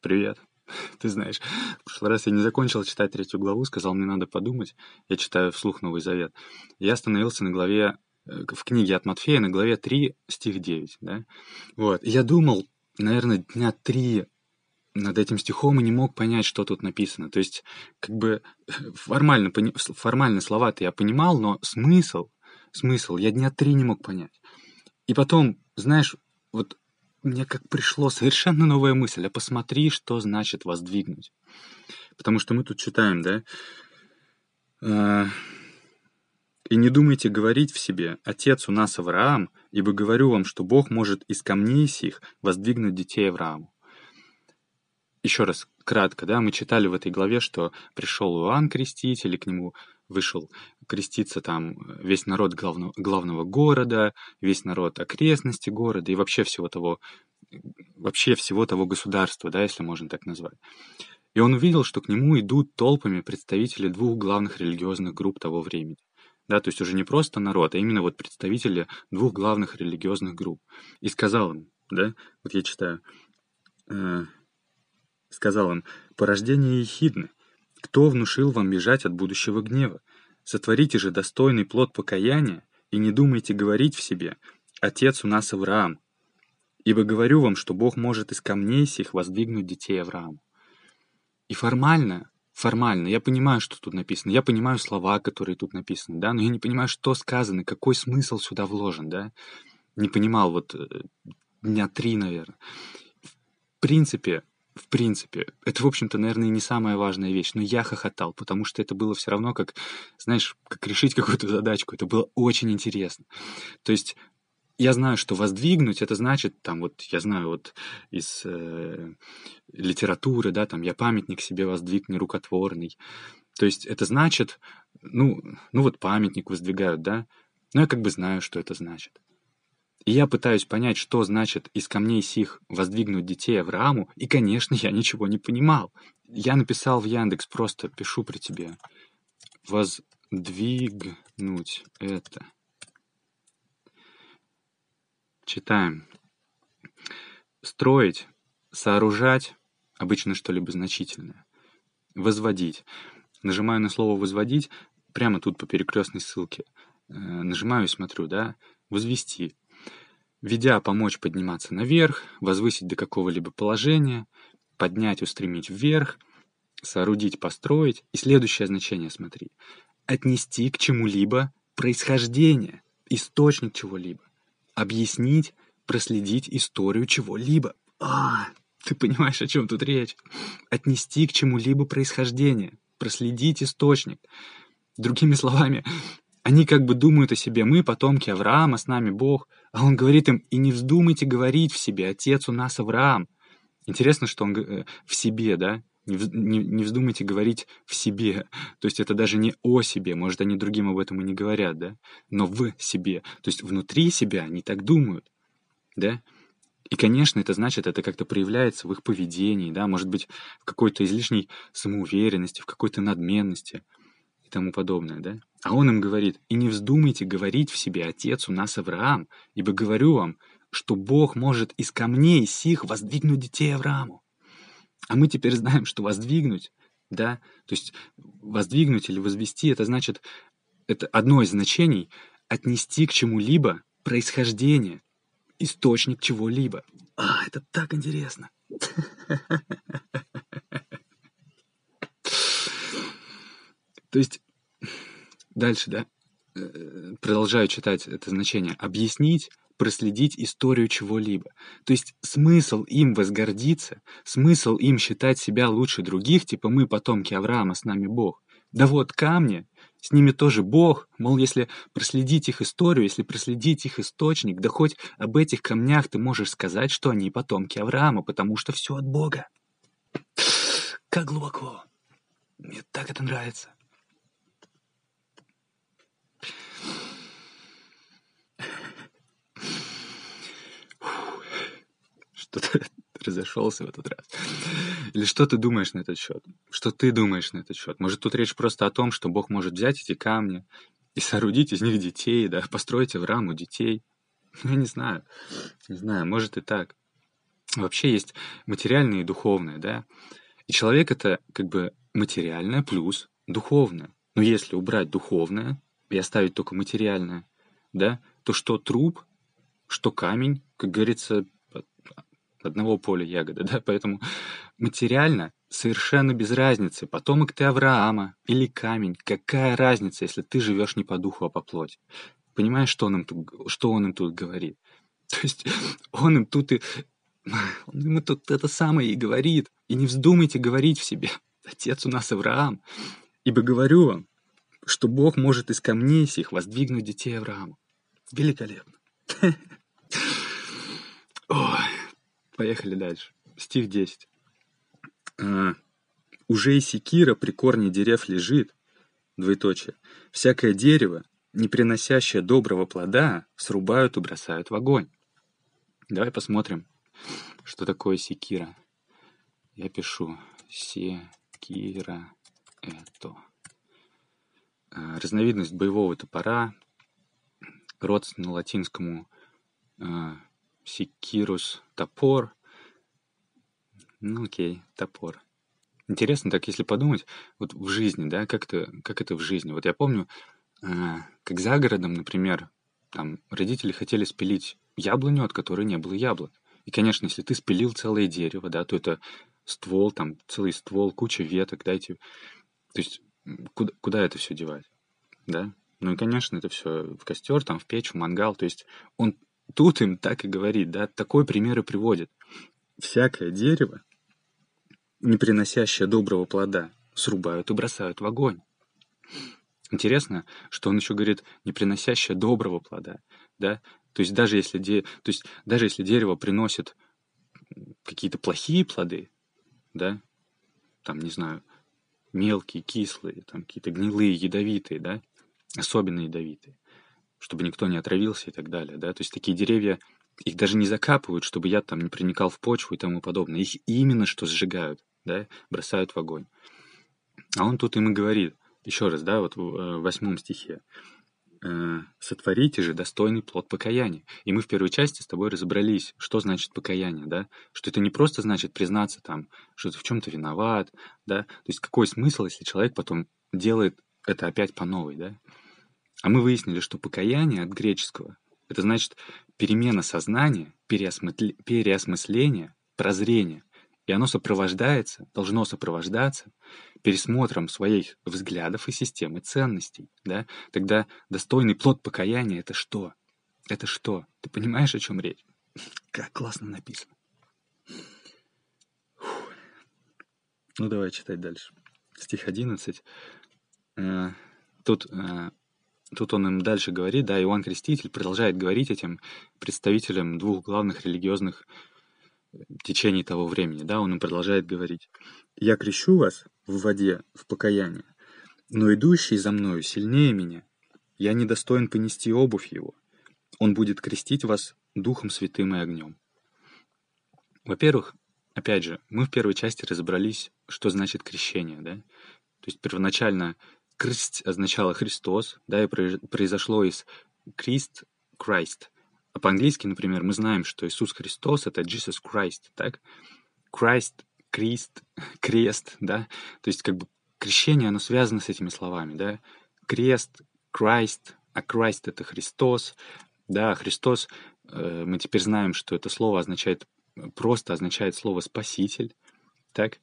Привет. Ты знаешь, в прошлый раз я не закончил читать третью главу, сказал, мне надо подумать. Я читаю вслух Новый Завет. Я остановился на главе, э, в книге от Матфея, на главе 3, стих 9, да? Вот. Я думал, наверное, дня три над этим стихом и не мог понять, что тут написано. То есть, как бы формально, формально слова-то я понимал, но смысл, смысл я дня три не мог понять. И потом, знаешь, вот мне как пришло совершенно новая мысль, а посмотри, что значит воздвигнуть. Потому что мы тут читаем, да? А, «И не думайте говорить в себе, Отец у нас Авраам, ибо говорю вам, что Бог может из камней сих воздвигнуть детей Аврааму». Еще раз, кратко, да, мы читали в этой главе, что пришел Иоанн Креститель, и к нему вышел креститься там весь народ главного, главного города, весь народ окрестности города и вообще всего того, вообще всего того государства, да, если можно так назвать. И он увидел, что к нему идут толпами представители двух главных религиозных групп того времени. Да, то есть уже не просто народ, а именно вот представители двух главных религиозных групп. И сказал им, да, вот я читаю, э, сказал им, порождение ехидны, кто внушил вам бежать от будущего гнева? Сотворите же достойный плод покаяния и не думайте говорить в себе «Отец у нас Авраам». Ибо говорю вам, что Бог может из камней сих воздвигнуть детей Аврааму. И формально, формально, я понимаю, что тут написано, я понимаю слова, которые тут написаны, да, но я не понимаю, что сказано, какой смысл сюда вложен, да. Не понимал вот э, дня три, наверное. В принципе, в принципе, это, в общем-то, наверное, не самая важная вещь, но я хохотал, потому что это было все равно как, знаешь, как решить какую-то задачку. Это было очень интересно. То есть я знаю, что воздвигнуть это значит, там вот, я знаю вот из э, литературы, да, там я памятник себе воздвиг нерукотворный. То есть это значит, ну, ну вот памятник воздвигают, да, но я как бы знаю, что это значит. И я пытаюсь понять, что значит из камней сих воздвигнуть детей Аврааму, и, конечно, я ничего не понимал. Я написал в Яндекс, просто пишу при тебе. Воздвигнуть это. Читаем. Строить, сооружать, обычно что-либо значительное. Возводить. Нажимаю на слово «возводить», прямо тут по перекрестной ссылке. Э, нажимаю и смотрю, да, «возвести», ведя помочь подниматься наверх, возвысить до какого-либо положения, поднять, устремить вверх, соорудить, построить. И следующее значение, смотри. Отнести к чему-либо происхождение, источник чего-либо. Объяснить, проследить историю чего-либо. А, ты понимаешь, о чем тут речь? Отнести к чему-либо происхождение, проследить источник. Другими словами, они как бы думают о себе, мы потомки Авраама, с нами Бог. А он говорит им, и не вздумайте говорить в себе, отец у нас Авраам. Интересно, что он э, в себе, да? Не, не, не вздумайте говорить в себе. То есть это даже не о себе. Может, они другим об этом и не говорят, да? Но в себе. То есть внутри себя они так думают, да? И, конечно, это значит, это как-то проявляется в их поведении, да, может быть, в какой-то излишней самоуверенности, в какой-то надменности и тому подобное, да. А он им говорит, «И не вздумайте говорить в себе, Отец у нас Авраам, ибо говорю вам, что Бог может из камней сих воздвигнуть детей Аврааму». А мы теперь знаем, что воздвигнуть, да, то есть воздвигнуть или возвести, это значит, это одно из значений — отнести к чему-либо происхождение, источник чего-либо. А, это так интересно. То есть Дальше, да, э, продолжаю читать это значение. Объяснить, проследить историю чего-либо. То есть смысл им возгордиться, смысл им считать себя лучше других, типа мы потомки Авраама, с нами Бог. Да вот камни, с ними тоже Бог, мол, если проследить их историю, если проследить их источник, да хоть об этих камнях ты можешь сказать, что они потомки Авраама, потому что все от Бога. Как глубоко. Мне так это нравится. Что-то разошелся в этот раз. Или что ты думаешь на этот счет? Что ты думаешь на этот счет? Может, тут речь просто о том, что Бог может взять эти камни и соорудить из них детей, да, построить в раму детей? Ну, я не знаю. Не знаю, может и так. вообще есть материальное и духовное, да. И человек — это как бы материальное плюс духовное. Но если убрать духовное и оставить только материальное, да, то что труп, что камень, как говорится, одного поля ягода, да, поэтому материально совершенно без разницы, потомок ты Авраама или камень, какая разница, если ты живешь не по духу, а по плоти. Понимаешь, что он им тут, что он им тут говорит? То есть он им тут и... Он им тут это самое и говорит. И не вздумайте говорить в себе. Отец у нас Авраам. Ибо говорю вам, что Бог может из камней сих воздвигнуть детей Авраама. Великолепно. Ой, поехали дальше. Стих 10. А, «Уже и секира при корне дерев лежит, двоеточие, всякое дерево, не приносящее доброго плода, срубают и бросают в огонь». Давай посмотрим, что такое секира. Я пишу секира это. А, разновидность боевого топора, родственно латинскому э, секирус топор. Ну окей, топор. Интересно, так если подумать, вот в жизни, да, как это, как это в жизни. Вот я помню, э, как за городом, например, там родители хотели спилить яблоню, от которой не было яблок. И, конечно, если ты спилил целое дерево, да, то это ствол, там целый ствол, куча веток, да, эти... То есть куда, куда это все девать, да? Ну и, конечно, это все в костер, там, в печь, в мангал. То есть он тут им так и говорит, да, такой пример и приводит. Всякое дерево, не приносящее доброго плода, срубают и бросают в огонь. Интересно, что он еще говорит, не приносящее доброго плода, да, то есть даже если, де... то есть даже если дерево приносит какие-то плохие плоды, да, там, не знаю, мелкие, кислые, там какие-то гнилые, ядовитые, да, особенно ядовитые, чтобы никто не отравился и так далее, да, то есть такие деревья, их даже не закапывают, чтобы яд там не проникал в почву и тому подобное, их именно что сжигают, да, бросают в огонь. А он тут им и говорит, еще раз, да, вот в э, восьмом стихе, э, сотворите же достойный плод покаяния. И мы в первой части с тобой разобрались, что значит покаяние, да? Что это не просто значит признаться там, что ты в чем-то виноват, да? То есть какой смысл, если человек потом делает это опять по новой, да? А мы выяснили, что покаяние от греческого — это значит перемена сознания, переосмысление, прозрение. И оно сопровождается, должно сопровождаться пересмотром своих взглядов и системы ценностей. Да? Тогда достойный плод покаяния — это что? Это что? Ты понимаешь, о чем речь? Как классно написано. Фух. Ну, давай читать дальше. Стих 11. Э, тут, э, тут он им дальше говорит, да, Иоанн Креститель продолжает говорить этим представителям двух главных религиозных течение того времени, да, он им продолжает говорить. «Я крещу вас в воде, в покаяние, но идущий за мною сильнее меня. Я недостоин понести обувь его. Он будет крестить вас Духом Святым и огнем». Во-первых, опять же, мы в первой части разобрались, что значит крещение, да? То есть первоначально крсть означало Христос, да, и произошло из Крист, Christ, а по-английски, например, мы знаем, что Иисус Христос — это Jesus Christ, так? Christ, Крест, крест, да? То есть как бы крещение, оно связано с этими словами, да? Крест, Christ, а Christ — это Христос, да? Христос, э, мы теперь знаем, что это слово означает, просто означает слово «спаситель», так?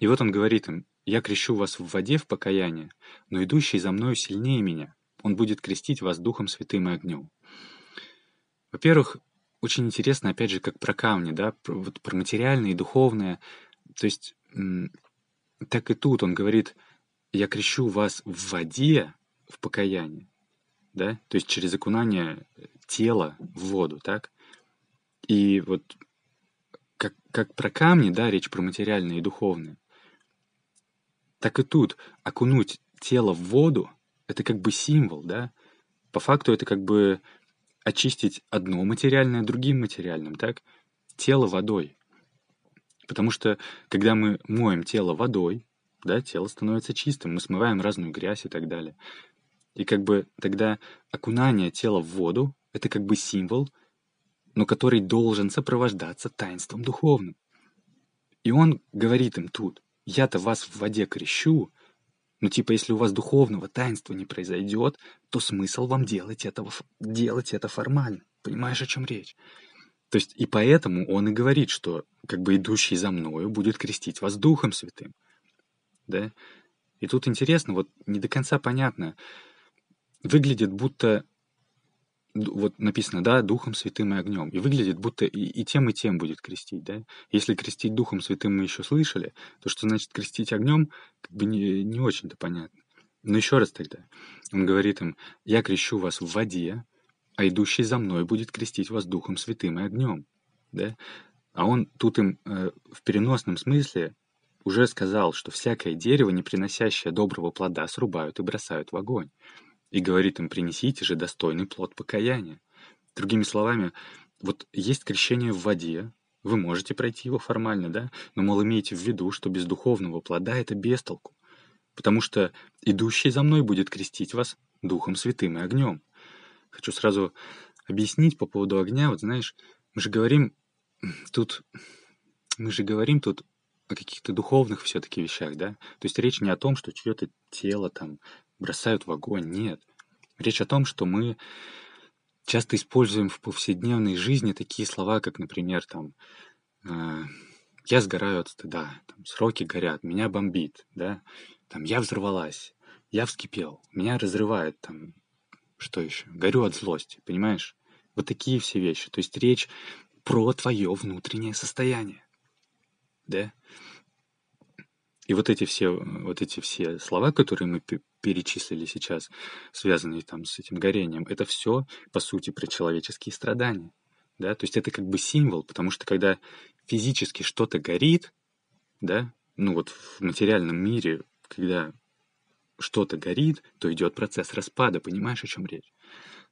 И вот он говорит им, «Я крещу вас в воде в покаяние, но идущий за мною сильнее меня. Он будет крестить вас Духом Святым и огнем». Во-первых, очень интересно, опять же, как про камни, да, про, вот про материальное и духовное. То есть, так и тут он говорит, я крещу вас в воде в покаянии, да, то есть через окунание тела в воду, так? И вот как, как про камни, да, речь про материальное и духовное, так и тут окунуть тело в воду — это как бы символ, да? По факту это как бы очистить одно материальное другим материальным, так? Тело водой. Потому что, когда мы моем тело водой, да, тело становится чистым, мы смываем разную грязь и так далее. И как бы тогда окунание тела в воду — это как бы символ но который должен сопровождаться таинством духовным. И он говорит им тут, я-то вас в воде крещу, но типа если у вас духовного таинства не произойдет, то смысл вам делать, этого, делать это формально. Понимаешь, о чем речь? То есть и поэтому он и говорит, что как бы идущий за мною будет крестить вас Духом Святым. Да? И тут интересно, вот не до конца понятно, выглядит будто вот написано, да, Духом Святым и огнем. И выглядит, будто и, и тем, и тем будет крестить, да. Если крестить Духом Святым мы еще слышали, то что значит крестить огнем, как бы не, не очень-то понятно. Но еще раз тогда. Он говорит им, я крещу вас в воде, а идущий за мной будет крестить вас Духом Святым и огнем. Да? А он тут им э, в переносном смысле уже сказал, что всякое дерево, не приносящее доброго плода, срубают и бросают в огонь и говорит им, принесите же достойный плод покаяния. Другими словами, вот есть крещение в воде, вы можете пройти его формально, да, но, мол, имейте в виду, что без духовного плода это бестолку, потому что идущий за мной будет крестить вас Духом Святым и огнем. Хочу сразу объяснить по поводу огня, вот знаешь, мы же говорим тут, мы же говорим тут о каких-то духовных все-таки вещах, да? То есть речь не о том, что чье-то тело там бросают в огонь. Нет. Речь о том, что мы часто используем в повседневной жизни такие слова, как, например, там, э, я сгораю от стыда, там, сроки горят, меня бомбит, да, там, я взорвалась, я вскипел, меня разрывает, там, что еще, горю от злости, понимаешь? Вот такие все вещи. То есть речь про твое внутреннее состояние, да? И вот эти все, вот эти все слова, которые мы перечислили сейчас, связанные там с этим горением, это все, по сути, про человеческие страдания. Да? То есть это как бы символ, потому что когда физически что-то горит, да, ну вот в материальном мире, когда что-то горит, то идет процесс распада, понимаешь, о чем речь?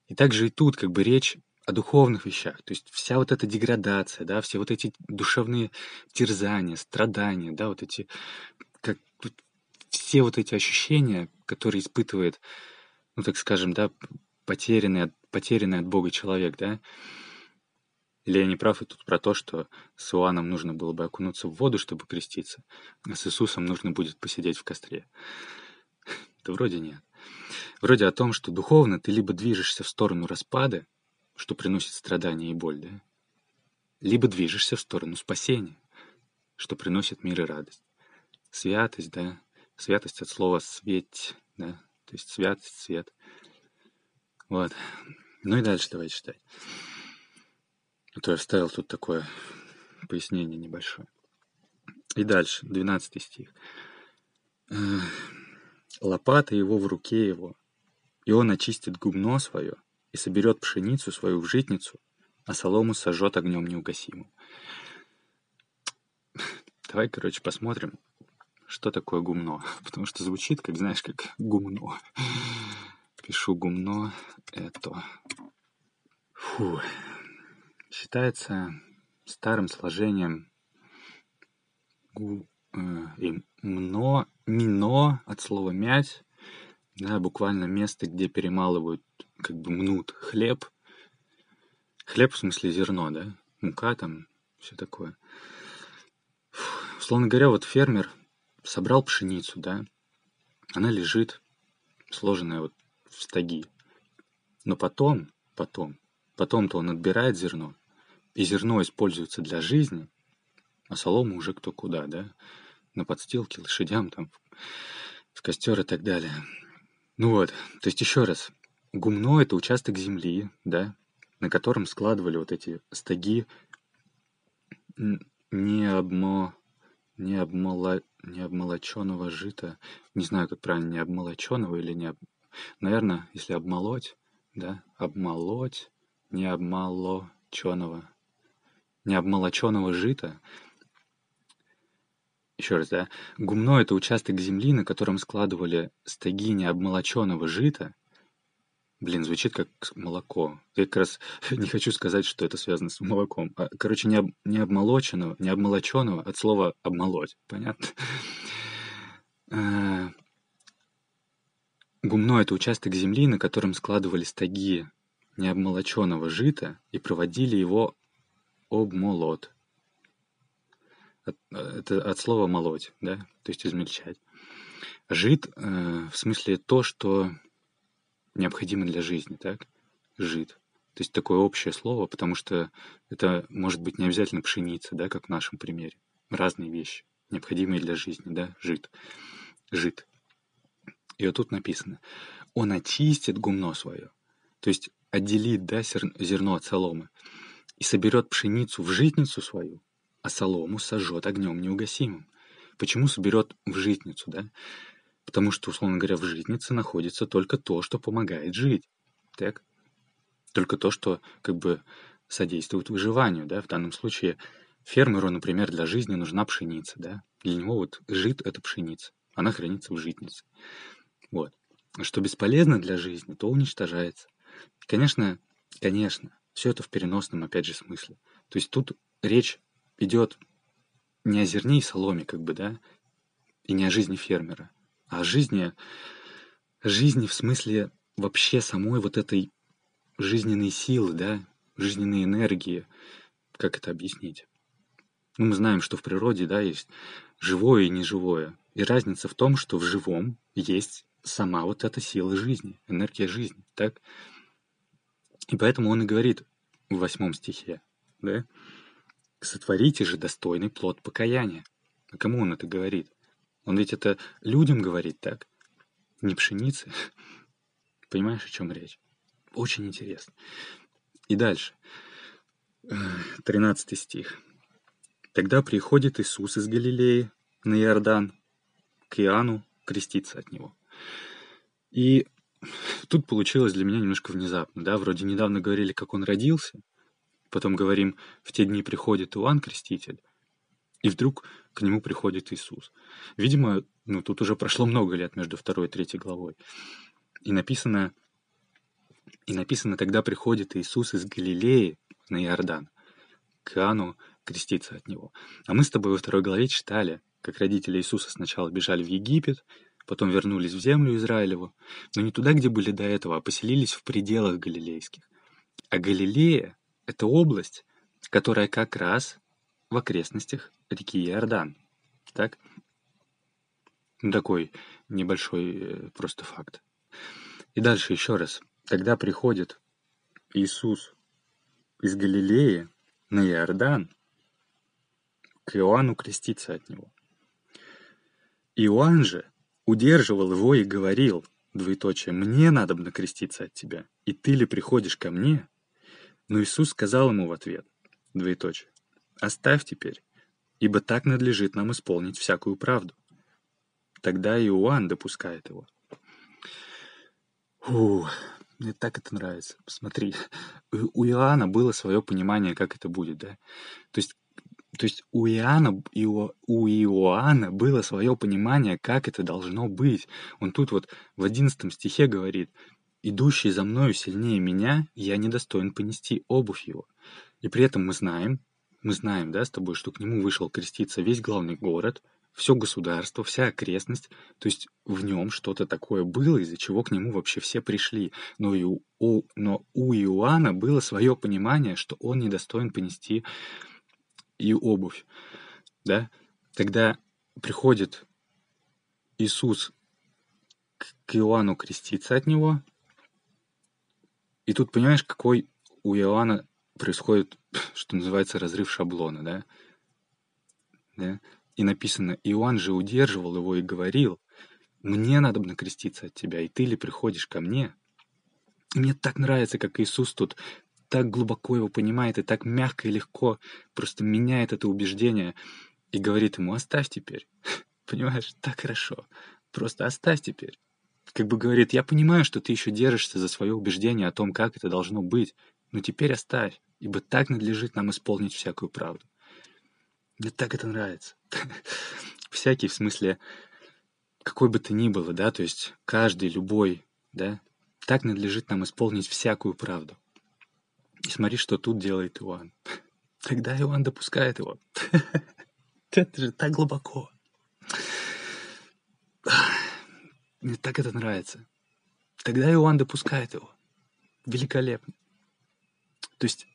И также и тут как бы речь о духовных вещах. То есть вся вот эта деградация, да, все вот эти душевные терзания, страдания, да, вот эти все вот эти ощущения, которые испытывает, ну, так скажем, да, потерянный, потерянный от Бога человек, да, или я не прав и тут про то, что с Иоанном нужно было бы окунуться в воду, чтобы креститься, а с Иисусом нужно будет посидеть в костре? Да вроде нет. Вроде о том, что духовно ты либо движешься в сторону распада, что приносит страдания и боль, да, либо движешься в сторону спасения, что приносит мир и радость святость, да, святость от слова светь, да, то есть святость, свет. Вот. Ну и дальше давай читать. А то я вставил тут такое пояснение небольшое. И дальше, 12 стих. Лопата его в руке его, и он очистит гумно свое, и соберет пшеницу свою в житницу, а солому сожжет огнем неугасимым. Давай, короче, посмотрим, что такое гумно? Потому что звучит, как, знаешь, как гумно. Пишу гумно, это... Фу. Считается старым сложением гу, э, и мно, мино от слова мять, да, буквально место, где перемалывают, как бы мнут хлеб. Хлеб в смысле зерно, да, мука там, все такое. Фу. Словно говоря, вот фермер собрал пшеницу, да, она лежит, сложенная вот в стаги. Но потом, потом, потом-то он отбирает зерно, и зерно используется для жизни, а солому уже кто куда, да, на подстилке, лошадям, там, в костер и так далее. Ну вот, то есть еще раз, гумно — это участок земли, да, на котором складывали вот эти стаги не обмо не, обмоло... не обмолоченного жита. Не знаю, как правильно, не обмолоченного или не... Об... Наверное, если обмолоть, да, обмолоть, не обмолоченного. Не обмолоченного жита. Еще раз, да. Гумно — это участок земли, на котором складывали стаги необмолоченного жита, Блин, звучит как молоко. Я как раз не хочу сказать, что это связано с молоком. А, короче, не, об, не обмолоченного, не обмолоченного от слова обмолоть. Понятно? А, гумно — это участок земли, на котором складывали стаги необмолоченного жита и проводили его обмолот. Это от слова молоть, да, то есть измельчать. Жид э, в смысле то, что необходимо для жизни, так? Жид. То есть такое общее слово, потому что это может быть не обязательно пшеница, да, как в нашем примере. Разные вещи, необходимые для жизни, да, жид. Жид. И вот тут написано, он очистит гумно свое, то есть отделит, да, зерно от соломы, и соберет пшеницу в житницу свою, а солому сожжет огнем неугасимым. Почему соберет в житницу, да? Потому что, условно говоря, в житнице находится только то, что помогает жить. Так? Только то, что как бы содействует выживанию, да? В данном случае фермеру, например, для жизни нужна пшеница, да? Для него вот жит — это пшеница. Она хранится в житнице. Вот. Что бесполезно для жизни, то уничтожается. Конечно, конечно, все это в переносном, опять же, смысле. То есть тут речь идет не о зерне и соломе, как бы, да, и не о жизни фермера, а жизни, жизни в смысле вообще самой вот этой жизненной силы, да, жизненной энергии. Как это объяснить? Ну, мы знаем, что в природе, да, есть живое и неживое. И разница в том, что в живом есть сама вот эта сила жизни, энергия жизни, так? И поэтому он и говорит в восьмом стихе, да, «Сотворите же достойный плод покаяния». А кому он это говорит? Он ведь это людям говорит так, не пшенице. Понимаешь, о чем речь? Очень интересно. И дальше. Тринадцатый стих. Тогда приходит Иисус из Галилеи на Иордан к Иоанну креститься от него. И тут получилось для меня немножко внезапно, да, вроде недавно говорили, как он родился, потом говорим, в те дни приходит Иоанн Креститель, и вдруг к нему приходит Иисус. Видимо, ну, тут уже прошло много лет между второй и третьей главой. И написано, и написано, тогда приходит Иисус из Галилеи на Иордан, к Иоанну креститься от него. А мы с тобой во второй главе читали, как родители Иисуса сначала бежали в Египет, потом вернулись в землю Израилеву, но не туда, где были до этого, а поселились в пределах галилейских. А Галилея — это область, которая как раз в окрестностях реки Иордан. Так? Ну, такой небольшой э, просто факт. И дальше еще раз. Тогда приходит Иисус из Галилеи на Иордан к Иоанну креститься от него. Иоанн же удерживал его и говорил, двоеточие, «Мне надо бы накреститься от тебя, и ты ли приходишь ко мне?» Но Иисус сказал ему в ответ, двоеточие, «Оставь теперь, ибо так надлежит нам исполнить всякую правду». Тогда Иоанн допускает его. Фу, мне так это нравится. Посмотри, у Иоанна было свое понимание, как это будет, да? То есть то есть у Иоанна, Ио, у Иоанна было свое понимание, как это должно быть. Он тут вот в одиннадцатом стихе говорит, «Идущий за мною сильнее меня, я недостоин понести обувь его». И при этом мы знаем, мы знаем, да, с тобой, что к нему вышел креститься весь главный город, все государство, вся окрестность, то есть в нем что-то такое было, из-за чего к нему вообще все пришли. Но, и у, но у Иоанна было свое понимание, что он недостоин понести и обувь, да, тогда приходит Иисус к Иоанну креститься от него, и тут понимаешь, какой у Иоанна происходит, что называется, разрыв шаблона, да? да? И написано, Иоанн же удерживал его и говорил, мне надо накреститься от тебя, и ты ли приходишь ко мне? И мне так нравится, как Иисус тут так глубоко его понимает и так мягко и легко просто меняет это убеждение и говорит ему «оставь теперь». Понимаешь, так хорошо. Просто оставь теперь. Как бы говорит, я понимаю, что ты еще держишься за свое убеждение о том, как это должно быть, но теперь оставь, ибо так надлежит нам исполнить всякую правду. Мне так это нравится. Всякий в смысле, какой бы то ни было, да, то есть каждый, любой, да, так надлежит нам исполнить всякую правду. И смотри, что тут делает Иоанн. Тогда Иоанн допускает его. Это же так глубоко. Мне так это нравится. Тогда Иоанн допускает его. Великолепно. То есть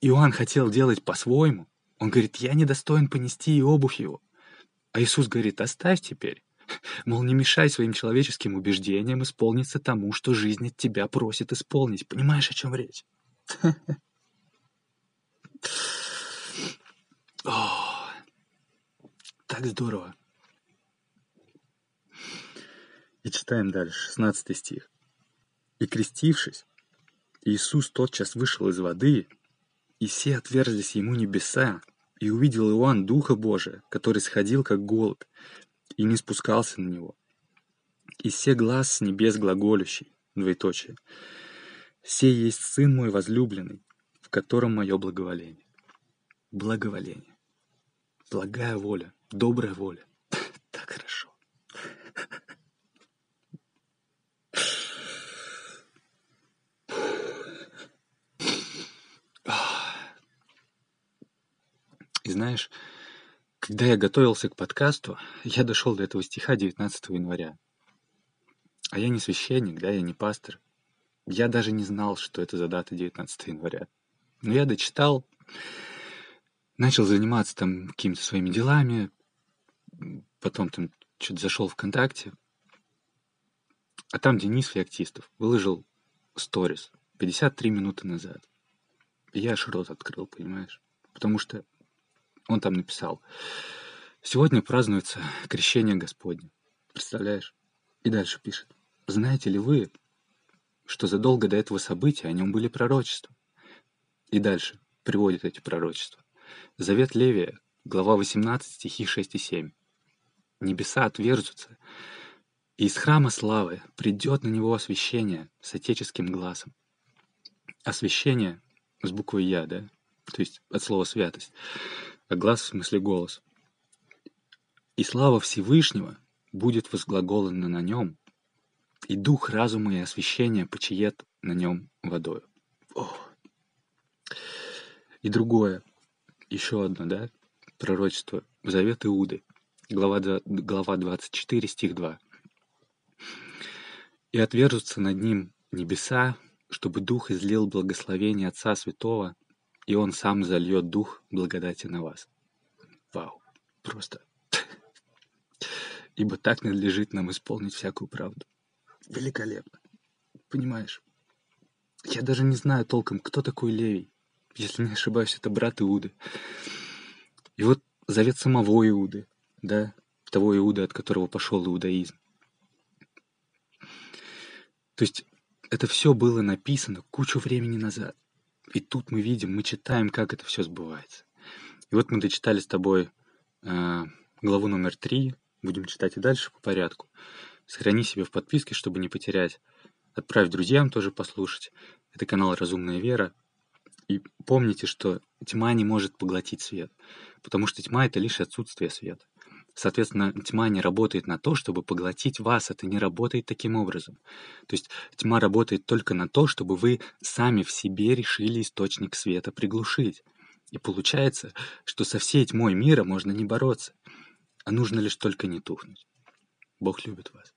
Иоанн хотел делать по-своему. Он говорит, я недостоин понести и обувь его. А Иисус говорит, оставь теперь. Мол, не мешай своим человеческим убеждениям исполниться тому, что жизнь от тебя просит исполнить. Понимаешь, о чем речь? О, так здорово. И читаем дальше, 16 стих. «И крестившись, Иисус тотчас вышел из воды, и все отверзлись ему небеса, и увидел Иоанн Духа Божия, который сходил, как голубь, и не спускался на него. И все глаз с небес глаголющий, двоеточие, «Сей есть Сын мой возлюбленный, в котором мое благоволение». Благоволение. Благая воля, добрая воля. Так хорошо. И знаешь, когда я готовился к подкасту, я дошел до этого стиха 19 января. А я не священник, да, я не пастор. Я даже не знал, что это за дата 19 января. Но я дочитал, начал заниматься там какими-то своими делами, потом там что-то зашел ВКонтакте, а там Денис Феоктистов выложил сторис 53 минуты назад. И я аж рот открыл, понимаешь? Потому что он там написал, «Сегодня празднуется крещение Господне». Представляешь? И дальше пишет, «Знаете ли вы, что задолго до этого события о нем были пророчества?» И дальше приводит эти пророчества. Завет Левия, глава 18, стихи 6 и 7. «Небеса отверзутся, и из храма славы придет на него освящение с отеческим глазом». Освящение с буквой «Я», да? То есть от слова «святость» а глаз в смысле голос. И слава Всевышнего будет возглаголана на нем, и дух разума и освящения почиет на нем водою. О. И другое, еще одно, да, пророчество, Завет Иуды, глава, глава 24, стих 2. «И отвержутся над ним небеса, чтобы Дух излил благословение Отца Святого и Он сам зальет дух благодати на вас. Вау, просто. Ибо так надлежит нам исполнить всякую правду. Великолепно. Понимаешь? Я даже не знаю толком, кто такой Левий. Если не ошибаюсь, это брат Иуды. И вот завет самого Иуды, да, того Иуды, от которого пошел иудаизм. То есть это все было написано кучу времени назад. И тут мы видим, мы читаем, как это все сбывается. И вот мы дочитали с тобой э, главу номер три. Будем читать и дальше по порядку. Сохрани себе в подписке, чтобы не потерять. Отправь друзьям тоже послушать. Это канал «Разумная вера». И помните, что тьма не может поглотить свет, потому что тьма — это лишь отсутствие света. Соответственно, тьма не работает на то, чтобы поглотить вас, это не работает таким образом. То есть тьма работает только на то, чтобы вы сами в себе решили источник света приглушить. И получается, что со всей тьмой мира можно не бороться, а нужно лишь только не тухнуть. Бог любит вас.